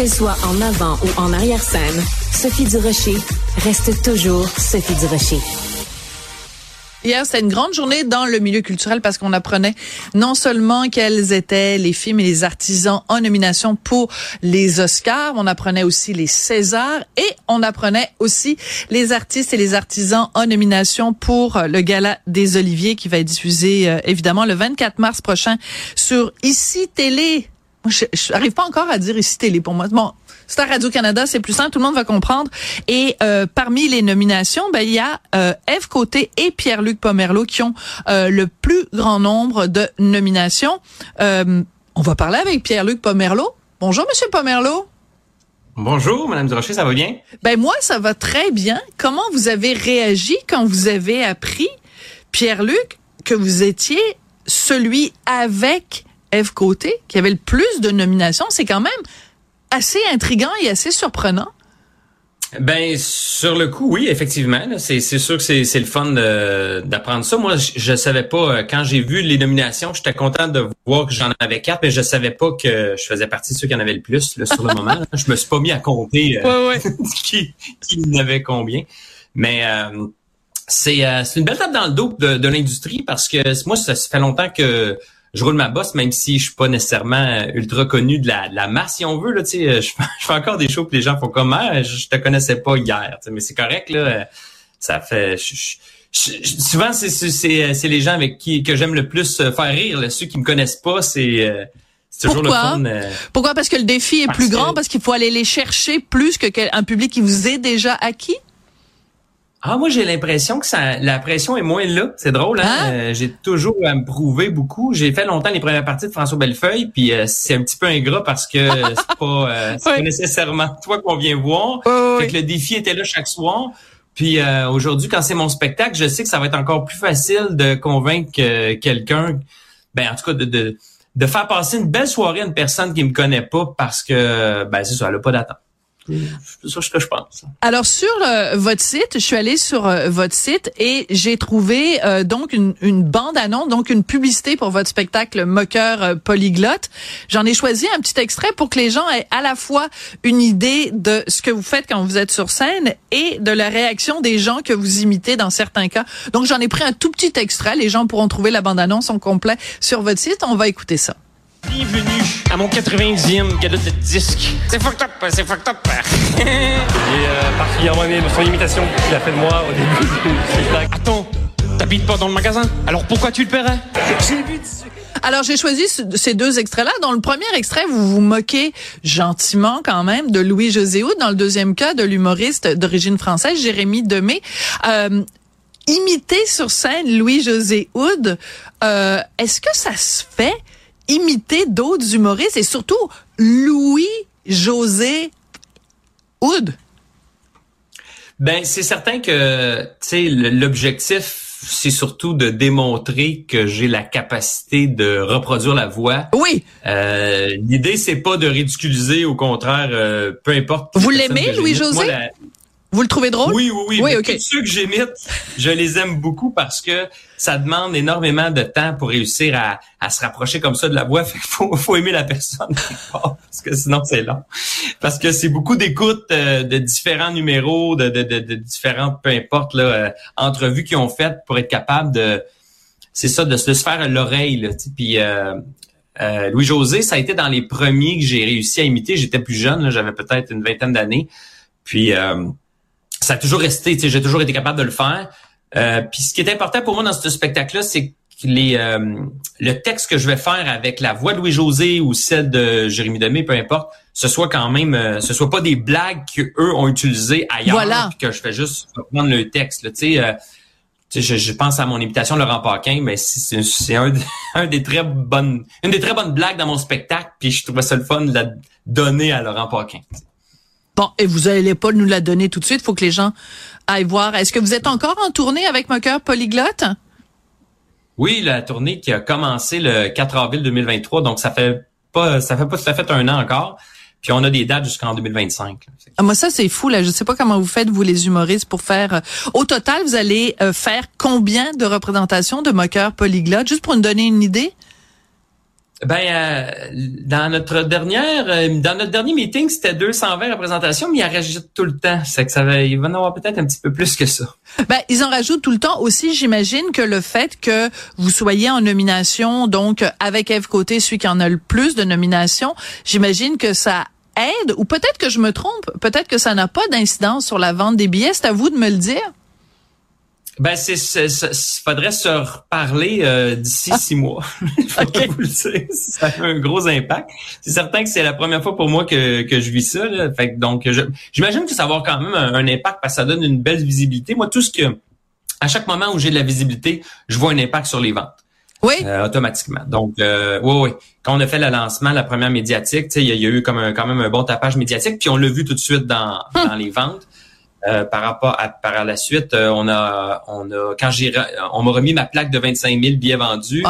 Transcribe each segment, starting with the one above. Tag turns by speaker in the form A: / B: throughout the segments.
A: Qu'elle soit en avant ou en arrière-scène, Sophie Durocher reste toujours Sophie Durocher.
B: Hier, c'était une grande journée dans le milieu culturel parce qu'on apprenait non seulement quels étaient les films et les artisans en nomination pour les Oscars, on apprenait aussi les Césars et on apprenait aussi les artistes et les artisans en nomination pour le Gala des Oliviers qui va être diffusé euh, évidemment le 24 mars prochain sur Ici Télé. Je n'arrive pas encore à dire Ici Télé pour moi. Bon, c'est à Radio-Canada, c'est plus simple, tout le monde va comprendre. Et euh, parmi les nominations, ben, il y a euh, Eve Côté et Pierre-Luc Pomerleau qui ont euh, le plus grand nombre de nominations. Euh, on va parler avec Pierre-Luc Pomerleau. Bonjour, Monsieur Pomerleau.
C: Bonjour, Madame Durocher, ça va bien?
B: Ben moi, ça va très bien. Comment vous avez réagi quand vous avez appris, Pierre-Luc, que vous étiez celui avec Eve Côté, qui avait le plus de nominations? C'est quand même assez intriguant et assez surprenant.
C: Ben sur le coup, oui, effectivement. C'est sûr que c'est le fun d'apprendre ça. Moi, je, je savais pas euh, quand j'ai vu les nominations, j'étais content de voir que j'en avais quatre, mais je savais pas que je faisais partie de ceux qui en avaient le plus là, sur le moment. Je me suis pas mis à compter
B: euh,
C: qui, qui en avait combien. Mais euh, c'est une belle tape dans le dos de, de l'industrie parce que moi, ça, ça fait longtemps que je roule ma bosse, même si je suis pas nécessairement euh, ultra connu de la, la masse, si on veut. Là, tu sais, euh, je, fais encore des shows que les gens font comme ah, je, te connaissais pas hier. Mais c'est correct, là. Euh, ça fait. souvent, c'est, c'est, c'est les gens avec qui que j'aime le plus faire rire. Ceux qui me connaissent pas, c'est. c'est toujours
B: Pourquoi?
C: le fun.
B: Pourquoi? Parce que le défi est plus grand, parce qu'il faut aller les chercher plus que un public qui vous est déjà acquis?
C: Ah, moi, j'ai l'impression que ça, la pression est moins là. C'est drôle, hein?
B: hein?
C: Euh, j'ai toujours à me prouver beaucoup. J'ai fait longtemps les premières parties de François Bellefeuille, puis euh, c'est un petit peu ingrat parce que c'est pas, euh, c'est pas nécessairement toi qu'on vient voir. fait que le défi était là chaque soir. Puis aujourd'hui, quand c'est mon spectacle, je sais que ça va être encore plus facile de convaincre quelqu'un, ben en tout cas de, de, de faire passer une belle soirée à une personne qui me connaît pas parce que ben c'est ça, elle a pas d'attente. C'est ce que je pense.
B: Alors sur euh, votre site, je suis allée sur euh, votre site et j'ai trouvé euh, donc une, une bande annonce, donc une publicité pour votre spectacle Moqueur polyglotte. J'en ai choisi un petit extrait pour que les gens aient à la fois une idée de ce que vous faites quand vous êtes sur scène et de la réaction des gens que vous imitez dans certains cas. Donc j'en ai pris un tout petit extrait. Les gens pourront trouver la bande annonce en complet sur votre site. On va écouter ça.
D: Bienvenue à mon 90e cadeau de disque. C'est fucked up, c'est fucked up.
E: J'ai euh, particulièrement aimé son imitation qu'il a fait de moi au début du.
D: Attends, t'habites pas dans le magasin? Alors pourquoi tu le paierais?
E: J'ai vu
B: alors j'ai choisi ces deux extraits-là. Dans le premier extrait, vous vous moquez gentiment quand même de Louis José Houd. Dans le deuxième cas, de l'humoriste d'origine française Jérémy Demé. Euh, imiter sur scène Louis José Houd, euh, est-ce que ça se fait imiter d'autres humoristes et surtout Louis-José Houd?
C: Ben, c'est certain que, tu sais, l'objectif, c'est surtout de démontrer que j'ai la capacité de reproduire la voix.
B: Oui.
C: Euh, L'idée, c'est pas de ridiculiser, au contraire, euh, peu importe.
B: Vous l'aimez, Louis-José? Vous le trouvez drôle?
C: Oui, oui, oui. oui okay. Tous ceux que j'imite, je les aime beaucoup parce que ça demande énormément de temps pour réussir à, à se rapprocher comme ça de la voix. Fait faut, faut aimer la personne parce que sinon c'est long. Parce que c'est beaucoup d'écoute euh, de différents numéros, de, de, de, de différentes, peu importe, là, euh, entrevues qu'ils ont faites pour être capable de, c'est ça, de se faire l'oreille. Puis euh, euh, Louis-José, ça a été dans les premiers que j'ai réussi à imiter. J'étais plus jeune, j'avais peut-être une vingtaine d'années. Puis euh, ça a toujours resté, j'ai toujours été capable de le faire. Euh, puis ce qui est important pour moi dans ce spectacle-là, c'est que les, euh, le texte que je vais faire avec la voix de Louis-José ou celle de Jérémy Demé, peu importe, ce soit quand même, euh, ce soit pas des blagues qu'eux ont utilisées ailleurs,
B: voilà.
C: que je fais juste reprendre le texte. Tu sais, euh, je, je, pense à mon imitation de Laurent Paquin, mais c'est un, un, des très bonnes, une des très bonnes blagues dans mon spectacle, puis je trouvais ça le fun de la donner à Laurent Paquin.
B: Bon, et vous allez pas nous la donner tout de suite, faut que les gens aillent voir. Est-ce que vous êtes encore en tournée avec Moqueur Polyglotte?
C: Oui, la tournée qui a commencé le 4 avril 2023, donc ça fait pas ça fait pas ça fait un an encore. Puis on a des dates jusqu'en 2025.
B: Ah, moi ça c'est fou là, je sais pas comment vous faites vous les humoristes pour faire euh, au total vous allez euh, faire combien de représentations de Moqueur Polyglotte? Juste pour nous donner une idée
C: Ben, euh, dans notre dernière, euh, dans notre dernier meeting, c'était 220 représentations, mais ils en rajoutent tout le temps. C'est que ça va, il va en avoir peut-être un petit peu plus que ça.
B: Ben, ils en rajoutent tout le temps aussi. J'imagine que le fait que vous soyez en nomination, donc avec Eve Côté, celui qui en a le plus de nominations, j'imagine que ça aide, ou peut-être que je me trompe, peut-être que ça n'a pas d'incidence sur la vente des billets. C'est à vous de me le dire.
C: Ben, c'est, faudrait se reparler euh, d'ici six mois. okay. vous le ça a un gros impact. C'est certain que c'est la première fois pour moi que, que je vis ça. Là. Fait donc, j'imagine que ça va avoir quand même un, impact parce que ça donne une belle visibilité. Moi, tout ce que, à chaque moment où j'ai de la visibilité, je vois un impact sur les ventes.
B: Oui.
C: Euh, automatiquement. Donc, euh, oui, oui. Quand on a fait le lancement, la première médiatique, il y, a eu comme un, quand même un bon tapage médiatique, puis on l'a vu tout de suite dans, hum. dans les ventes. Euh, par rapport à par la suite, euh, on a on a quand j'ai on m'a remis ma plaque de 25 000 billets vendus.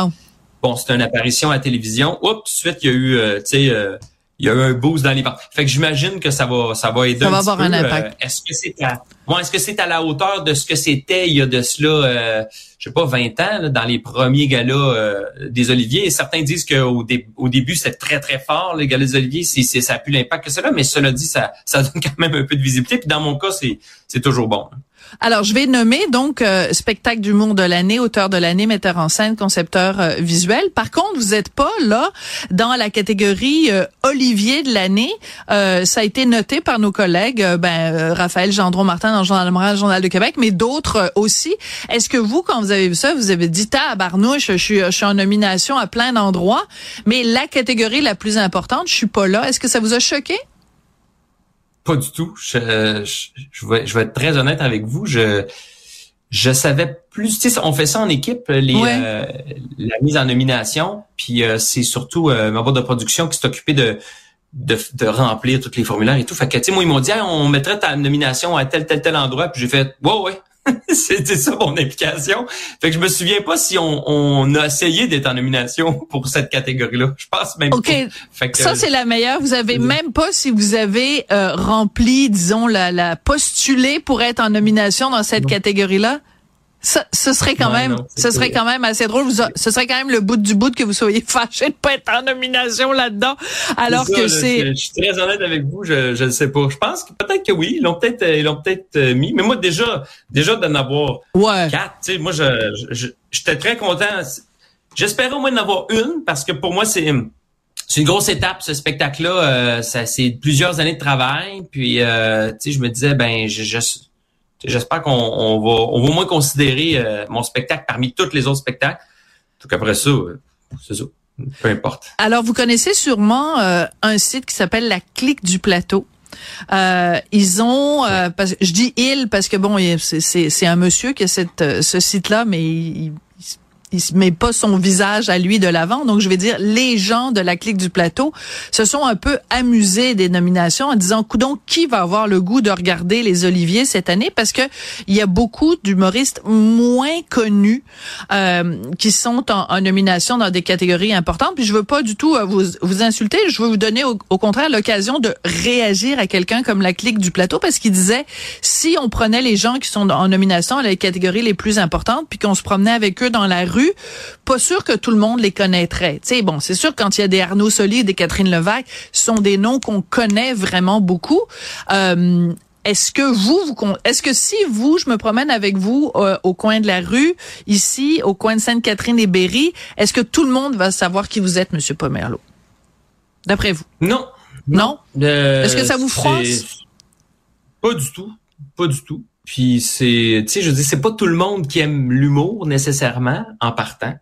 C: Bon, c'était une apparition à la télévision. Oups, tout de suite il y a eu euh, tu sais il y a eu un boost dans les ventes. Fait que j'imagine que ça va ça va aider
B: ça
C: un
B: va avoir un impact.
C: est-ce que c'est à est-ce que c'est à la hauteur de ce que c'était il y a de cela je sais pas, 20 ans, dans les premiers galas euh, des Oliviers? Et certains disent qu'au au début, c'est très, très fort, les galas des Oliviers. C'est, ça a plus l'impact que cela, mais cela dit, ça, ça donne quand même un peu de visibilité. Puis dans mon cas, c'est, c'est toujours bon.
B: Alors, je vais nommer donc euh, spectacle d'humour de l'année, auteur de l'année, metteur en scène, concepteur euh, visuel. Par contre, vous n'êtes pas là dans la catégorie euh, Olivier de l'année. ça a été noté par nos collègues, ben, Raphaël Gendron Martin dans le Journal de Journal de Québec, mais d'autres aussi. Est-ce que vous, quand vous avez vu ça, vous avez dit tabarnouche, je suis, je suis en nomination à plein d'endroits, mais la catégorie la plus importante, je suis pas là. Est-ce que ça vous a choqué?
C: Pas du tout. Je, je, vais, je vais être très honnête avec vous. Je je savais plus. Tu sais, on fait ça en équipe, les euh, la mise en nomination. Puis euh, c'est surtout euh, ma boîte de production qui s'est occupée de, de, de remplir tous les formulaires et tout. Fait que tu sais, moi ils m'ont dit on mettrait ta nomination à tel tel tel endroit. Puis j'ai fait ouais ouais. C'était ça mon implication. Fait que je me souviens pas si on, on a essayé d'être en nomination pour cette catégorie-là. Je pense même
B: Ok. Fait que, ça c'est la meilleure. Vous avez même pas si vous avez euh, rempli, disons, la, la postulé pour être en nomination dans cette catégorie-là? Ça, ce serait quand même, ce serait quand même assez drôle. ce serait quand même le bout du bout que vous soyez fâché de pas être en nomination là-dedans, alors que c'est.
C: Je, suis très honnête avec vous, je je ne sais pas. Je pense que peut-être que oui, ils l'ont peut-être ils l'ont peut-être euh, mis, mais moi déjà déjà d'en avoir
B: ouais.
C: quatre. Tu sais, moi je j'étais très content. J'espérais au moins d'en avoir une parce que pour moi c'est c'est une grosse étape ce spectacle-là. Euh, ça c'est plusieurs années de travail. Puis euh, tu sais, je me disais ben je, je J'espère qu'on on va, on va au moins considérer euh, mon spectacle parmi tous les autres spectacles. Donc après ça, euh, c'est ça. Peu importe.
B: Alors, vous connaissez sûrement euh, un site qui s'appelle la Clique du Plateau. ils ont, parce, je dis il parce que bon, c'est un monsieur qui a cette, ce site-là, mais il, il met pas son visage à lui de l'avant. Donc, je vais dire, les gens de la clique du plateau se sont un peu amusés des nominations en disant, coudon, qui va avoir le goût de regarder les Oliviers cette année? Parce que il y a beaucoup d'humoristes moins connus euh, qui sont en, nomination dans des catégories importantes. Puis je veux pas du tout euh, vous, vous insulter. Je veux vous donner au contraire l'occasion de réagir à quelqu'un comme la clique du plateau parce qu'il disait, si on prenait les gens qui sont en nomination dans les catégories les plus importantes, puis qu'on se promenait avec eux dans la rue, pas sûr que tout le monde les connaîtrait. Tu sais, bon, c'est sûr quand il y a des Arnaud Soli et des Catherine Levac, ce sont des noms qu'on connaît vraiment beaucoup. Euh, est-ce que vous, vous est-ce que si vous, je me promène avec vous euh, au coin de la rue, ici, au coin de Sainte-Catherine et Berry, est-ce que tout le monde va savoir qui vous êtes, Monsieur Pomerleau? D'après vous?
C: Non.
B: Non? Euh, est-ce que ça vous froisse?
C: Pas du tout. Pas du tout. Puis c'est, tu sais, je dis, c'est pas tout le monde qui aime l'humour nécessairement en partant.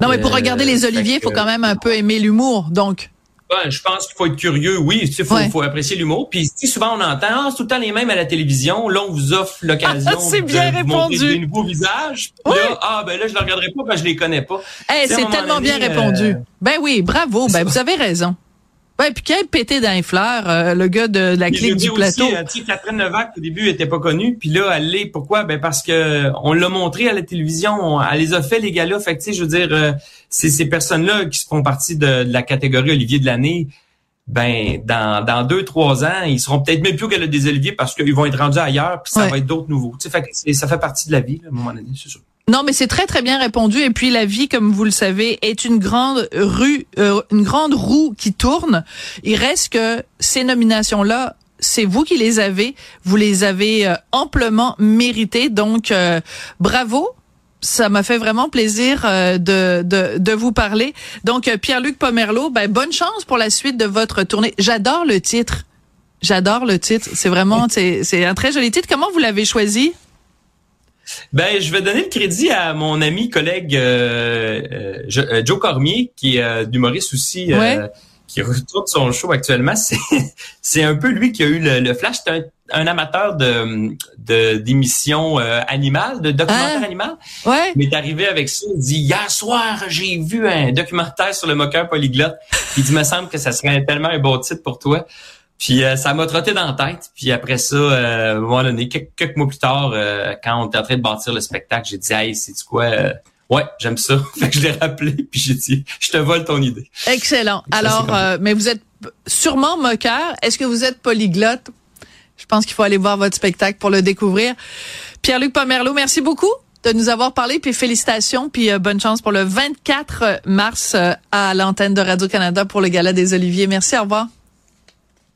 B: Non, mais pour regarder les euh, Oliviers, il faut quand même un peu aimer l'humour, donc.
C: Ouais, je pense qu'il faut être curieux, oui, il faut, faut apprécier l'humour. Puis si souvent on entend, ah, c'est tout le temps les mêmes à la télévision, là on vous offre l'occasion
B: de
C: vous montrer des nouveaux visages. Là, ah ben là je ne regarderai pas parce que je les connais pas.
B: Eh, c'est tellement bien répondu. Euh, ben oui, bravo, ben vous avez raison. Ouais, puis qui a pété dans les fleurs, euh, le gars de, la clique du plateau. Aussi,
C: euh, Catherine Levac, au début, était pas connue. Puis là, elle l'est. Pourquoi? Ben parce que on l'a montré à la télévision. elle les a fait, les gars-là. Fait que, tu sais, je veux dire, euh, c'est ces personnes-là qui font partie de, la catégorie Olivier de l'année. Ben, dans, dans deux, trois ans, ils seront peut-être même plus a des Oliviers parce qu'ils vont être rendus ailleurs, puis ça va être d'autres nouveaux. Tu sais, fait que ça fait partie de la vie, à un moment donné, c'est sûr.
B: Non, mais c'est très très bien répondu. Et puis la vie, comme vous le savez, est une grande rue, euh, une grande roue qui tourne. Il reste que ces nominations-là, c'est vous qui les avez. Vous les avez euh, amplement méritées. Donc euh, bravo. Ça m'a fait vraiment plaisir de, de, de vous parler. Donc Pierre-Luc Pomerleau, ben bonne chance pour la suite de votre tournée. J'adore le titre. J'adore le titre. C'est vraiment c'est un très joli titre. Comment vous l'avez choisi?
C: Ben, je vais donner le crédit à mon ami collègue euh, euh, Joe Cormier, qui est euh, d'humoriste aussi, qui retourne son show actuellement. C'est un peu lui qui a eu le, flash. C'est un, amateur de d'émissions animales, de documentaires ah, animaux.
B: Ouais.
C: Mais est arrivé avec ça. Il dit hier soir j'ai vu un documentaire sur le moqueur polyglotte. Il dit me semble que ça serait tellement un beau titre pour toi. Puis euh, ça m'a trotté dans la tête. Puis après ça, euh, à un moment donné, quelques, mois plus tard, euh, quand on était en train de bâtir le spectacle, j'ai dit Hey, c'est du quoi? Euh, ouais, j'aime ça. fait que je l'ai rappelé, puis j'ai dit Je te vole ton idée.
B: Excellent. Alors, mais vous êtes sûrement moqueur. Est-ce que vous êtes polyglotte? Je pense qu'il faut aller voir votre spectacle pour le découvrir. Pierre-Luc Pomerleau, merci beaucoup de nous avoir parlé, puis félicitations, puis bonne chance pour le 24 mars à l'antenne de Radio-Canada pour le Gala des Oliviers. Merci, au revoir.